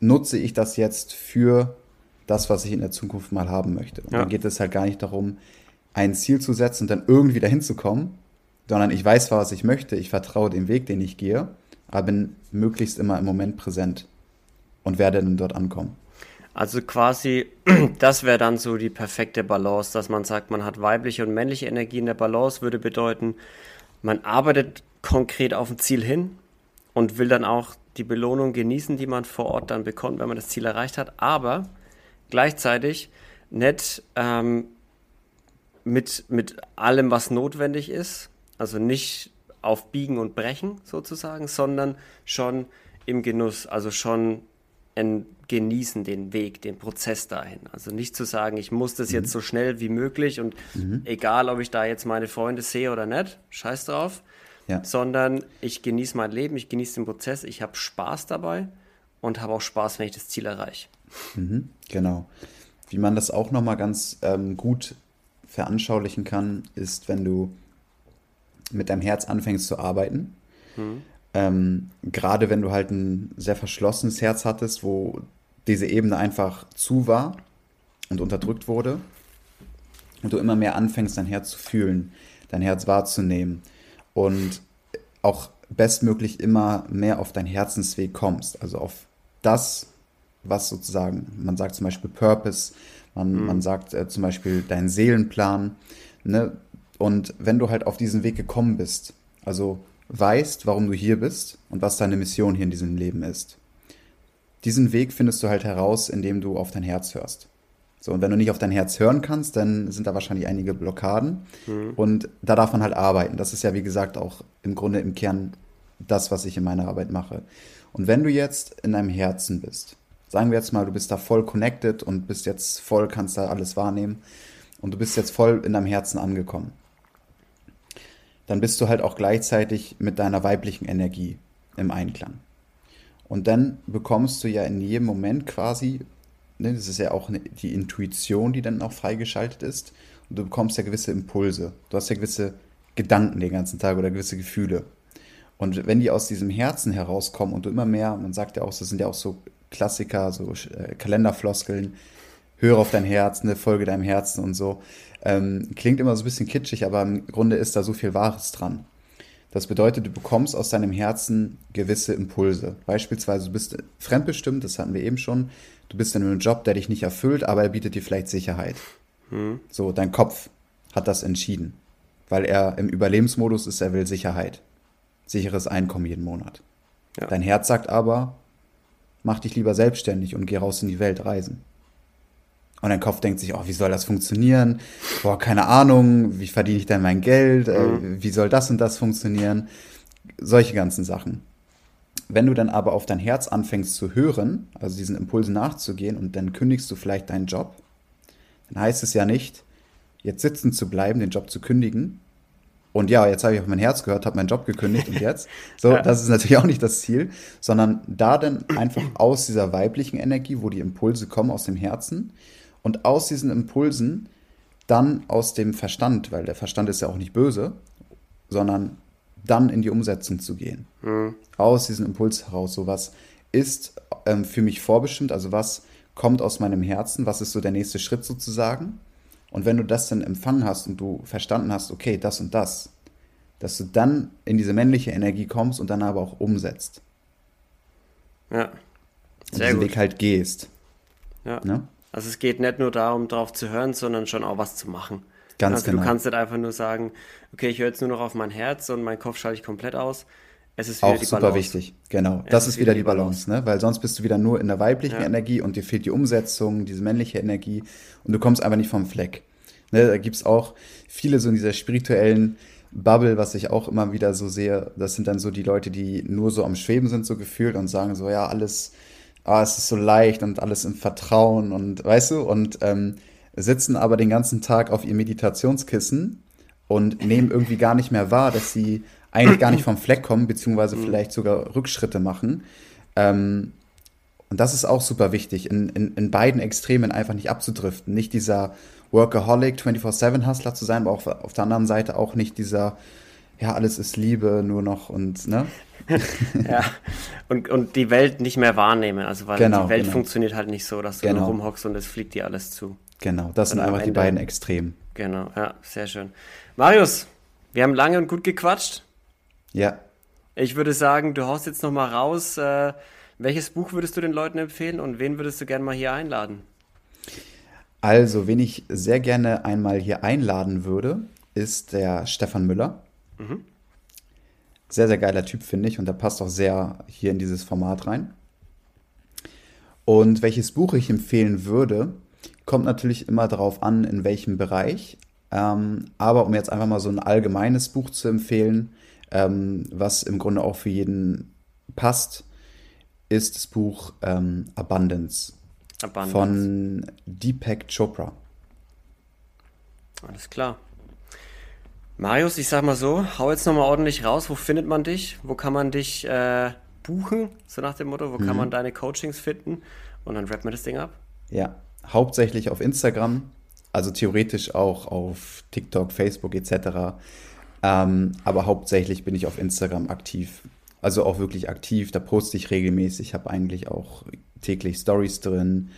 nutze ich das jetzt für das, was ich in der Zukunft mal haben möchte? Und ja. dann geht es halt gar nicht darum, ein Ziel zu setzen und dann irgendwie dahin zu kommen, sondern ich weiß, was ich möchte, ich vertraue dem Weg, den ich gehe, aber bin möglichst immer im Moment präsent und werde dann dort ankommen. Also quasi, das wäre dann so die perfekte Balance, dass man sagt, man hat weibliche und männliche Energie in der Balance, würde bedeuten, man arbeitet konkret auf ein Ziel hin und will dann auch die Belohnung genießen, die man vor Ort dann bekommt, wenn man das Ziel erreicht hat, aber gleichzeitig nicht ähm, mit, mit allem, was notwendig ist, also nicht auf Biegen und Brechen sozusagen, sondern schon im Genuss, also schon genießen den Weg, den Prozess dahin. Also nicht zu sagen, ich muss das mhm. jetzt so schnell wie möglich und mhm. egal, ob ich da jetzt meine Freunde sehe oder nicht, scheiß drauf, ja. sondern ich genieße mein Leben, ich genieße den Prozess, ich habe Spaß dabei und habe auch Spaß, wenn ich das Ziel erreiche. Mhm, genau. Wie man das auch nochmal ganz ähm, gut veranschaulichen kann, ist, wenn du mit deinem Herz anfängst zu arbeiten. Mhm. Ähm, Gerade wenn du halt ein sehr verschlossenes Herz hattest, wo diese Ebene einfach zu war und unterdrückt wurde. und du immer mehr anfängst, dein Herz zu fühlen, dein Herz wahrzunehmen und auch bestmöglich immer mehr auf deinen Herzensweg kommst, also auf das, was sozusagen, man sagt zum Beispiel Purpose, man, mhm. man sagt äh, zum Beispiel deinen Seelenplan, ne? Und wenn du halt auf diesen Weg gekommen bist, also weißt, warum du hier bist und was deine Mission hier in diesem Leben ist, diesen Weg findest du halt heraus, indem du auf dein Herz hörst. So, und wenn du nicht auf dein Herz hören kannst, dann sind da wahrscheinlich einige Blockaden. Mhm. Und da darf man halt arbeiten. Das ist ja, wie gesagt, auch im Grunde im Kern das, was ich in meiner Arbeit mache. Und wenn du jetzt in deinem Herzen bist, sagen wir jetzt mal, du bist da voll connected und bist jetzt voll, kannst da alles wahrnehmen und du bist jetzt voll in deinem Herzen angekommen, dann bist du halt auch gleichzeitig mit deiner weiblichen Energie im Einklang. Und dann bekommst du ja in jedem Moment quasi ne, das ist ja auch die Intuition, die dann auch freigeschaltet ist. Und du bekommst ja gewisse Impulse. Du hast ja gewisse Gedanken den ganzen Tag oder gewisse Gefühle. Und wenn die aus diesem Herzen herauskommen und du immer mehr, man sagt ja auch, das sind ja auch so Klassiker, so äh, Kalenderfloskeln, höre auf dein Herz, ne, folge deinem Herzen und so. Ähm, klingt immer so ein bisschen kitschig, aber im Grunde ist da so viel Wahres dran. Das bedeutet, du bekommst aus deinem Herzen gewisse Impulse. Beispielsweise, du bist fremdbestimmt, das hatten wir eben schon. Du bist in einem Job, der dich nicht erfüllt, aber er bietet dir vielleicht Sicherheit. Hm. So, dein Kopf hat das entschieden, weil er im Überlebensmodus ist, er will Sicherheit. Sicheres Einkommen jeden Monat. Ja. Dein Herz sagt aber, mach dich lieber selbstständig und geh raus in die Welt reisen. Und dein Kopf denkt sich, oh, wie soll das funktionieren? Boah, keine Ahnung, wie verdiene ich denn mein Geld? Äh, mhm. Wie soll das und das funktionieren? Solche ganzen Sachen. Wenn du dann aber auf dein Herz anfängst zu hören, also diesen Impulsen nachzugehen und dann kündigst du vielleicht deinen Job, dann heißt es ja nicht, jetzt sitzen zu bleiben, den Job zu kündigen. Und ja, jetzt habe ich auf mein Herz gehört, habe meinen Job gekündigt und jetzt. So, ja. das ist natürlich auch nicht das Ziel, sondern da dann einfach aus dieser weiblichen Energie, wo die Impulse kommen aus dem Herzen, und aus diesen Impulsen dann aus dem Verstand, weil der Verstand ist ja auch nicht böse, sondern dann in die Umsetzung zu gehen. Mhm. Aus diesem Impuls heraus, so was ist ähm, für mich vorbestimmt, also was kommt aus meinem Herzen, was ist so der nächste Schritt sozusagen. Und wenn du das dann empfangen hast und du verstanden hast, okay, das und das, dass du dann in diese männliche Energie kommst und dann aber auch umsetzt. Ja. Sehr und diesen gut. Weg halt gehst. Ja. Ne? Also es geht nicht nur darum, darauf zu hören, sondern schon auch was zu machen. Ganz also genau. du kannst nicht einfach nur sagen, okay, ich höre jetzt nur noch auf mein Herz und mein Kopf schalte ich komplett aus. Es ist wieder auch die super Balance. wichtig, genau. das ist, ist wieder die Balance, ne? Weil sonst bist du wieder nur in der weiblichen ja. Energie und dir fehlt die Umsetzung, diese männliche Energie und du kommst einfach nicht vom Fleck. Ne? Da gibt es auch viele so in dieser spirituellen Bubble, was ich auch immer wieder so sehe. Das sind dann so die Leute, die nur so am Schweben sind, so gefühlt und sagen so, ja, alles ah, es ist so leicht und alles im Vertrauen und weißt du, und ähm, sitzen aber den ganzen Tag auf ihr Meditationskissen und nehmen irgendwie gar nicht mehr wahr, dass sie eigentlich gar nicht vom Fleck kommen, beziehungsweise mhm. vielleicht sogar Rückschritte machen. Ähm, und das ist auch super wichtig, in, in, in beiden Extremen einfach nicht abzudriften. Nicht dieser Workaholic 24-7-Hustler zu sein, aber auch auf der anderen Seite auch nicht dieser, ja, alles ist Liebe nur noch und, ne? ja, und, und die Welt nicht mehr wahrnehmen. Also, weil genau, die Welt genau. funktioniert halt nicht so, dass du genau. nur rumhockst und es fliegt dir alles zu. Genau, das sind einfach die beiden Extremen. Genau, ja, sehr schön. Marius, wir haben lange und gut gequatscht. Ja. Ich würde sagen, du haust jetzt nochmal raus. Äh, welches Buch würdest du den Leuten empfehlen und wen würdest du gerne mal hier einladen? Also, wen ich sehr gerne einmal hier einladen würde, ist der Stefan Müller. Mhm. Sehr, sehr geiler Typ, finde ich. Und der passt auch sehr hier in dieses Format rein. Und welches Buch ich empfehlen würde, kommt natürlich immer darauf an, in welchem Bereich. Ähm, aber um jetzt einfach mal so ein allgemeines Buch zu empfehlen, ähm, was im Grunde auch für jeden passt, ist das Buch ähm, Abundance, Abundance von Deepak Chopra. Alles klar. Marius, ich sag mal so, hau jetzt nochmal ordentlich raus. Wo findet man dich? Wo kann man dich äh, buchen? So nach dem Motto, wo mhm. kann man deine Coachings finden? Und dann rappen wir das Ding ab. Ja, hauptsächlich auf Instagram, also theoretisch auch auf TikTok, Facebook etc. Ähm, aber hauptsächlich bin ich auf Instagram aktiv. Also auch wirklich aktiv, da poste ich regelmäßig, habe eigentlich auch täglich Stories drin.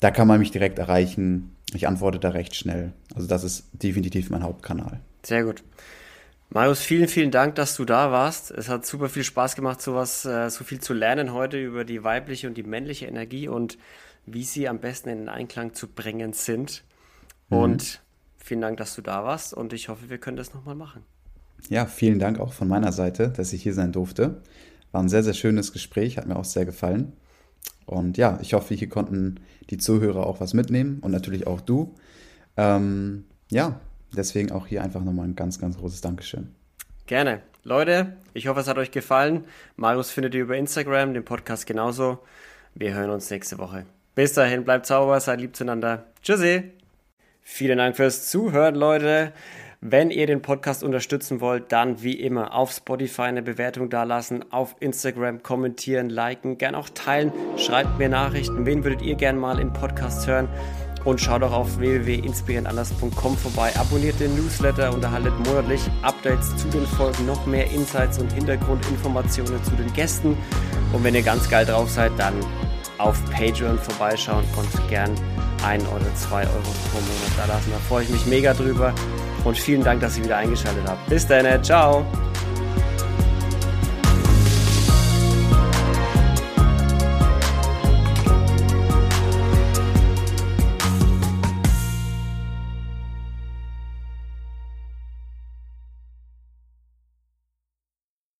Da kann man mich direkt erreichen. Ich antworte da recht schnell. Also das ist definitiv mein Hauptkanal. Sehr gut. Marius, vielen, vielen Dank, dass du da warst. Es hat super viel Spaß gemacht, sowas, äh, so viel zu lernen heute über die weibliche und die männliche Energie und wie sie am besten in den Einklang zu bringen sind. Mhm. Und vielen Dank, dass du da warst und ich hoffe, wir können das nochmal machen. Ja, vielen Dank auch von meiner Seite, dass ich hier sein durfte. War ein sehr, sehr schönes Gespräch, hat mir auch sehr gefallen. Und ja, ich hoffe, hier konnten die Zuhörer auch was mitnehmen und natürlich auch du. Ähm, ja, deswegen auch hier einfach nochmal ein ganz, ganz großes Dankeschön. Gerne. Leute, ich hoffe, es hat euch gefallen. Marius findet ihr über Instagram, den Podcast genauso. Wir hören uns nächste Woche. Bis dahin, bleibt sauber, seid lieb zueinander. Tschüssi. Vielen Dank fürs Zuhören, Leute. Wenn ihr den Podcast unterstützen wollt, dann wie immer auf Spotify eine Bewertung dalassen, auf Instagram kommentieren, liken, gern auch teilen, schreibt mir Nachrichten, wen würdet ihr gern mal im Podcast hören? Und schaut auch auf www.inspirierendanders.com vorbei, abonniert den Newsletter und erhaltet monatlich Updates zu den Folgen, noch mehr Insights und Hintergrundinformationen zu den Gästen. Und wenn ihr ganz geil drauf seid, dann auf Patreon vorbeischauen und gern ein oder zwei Euro pro Monat da lassen. Da freue ich mich mega drüber und vielen Dank, dass ihr wieder eingeschaltet habt. Bis dann, ciao!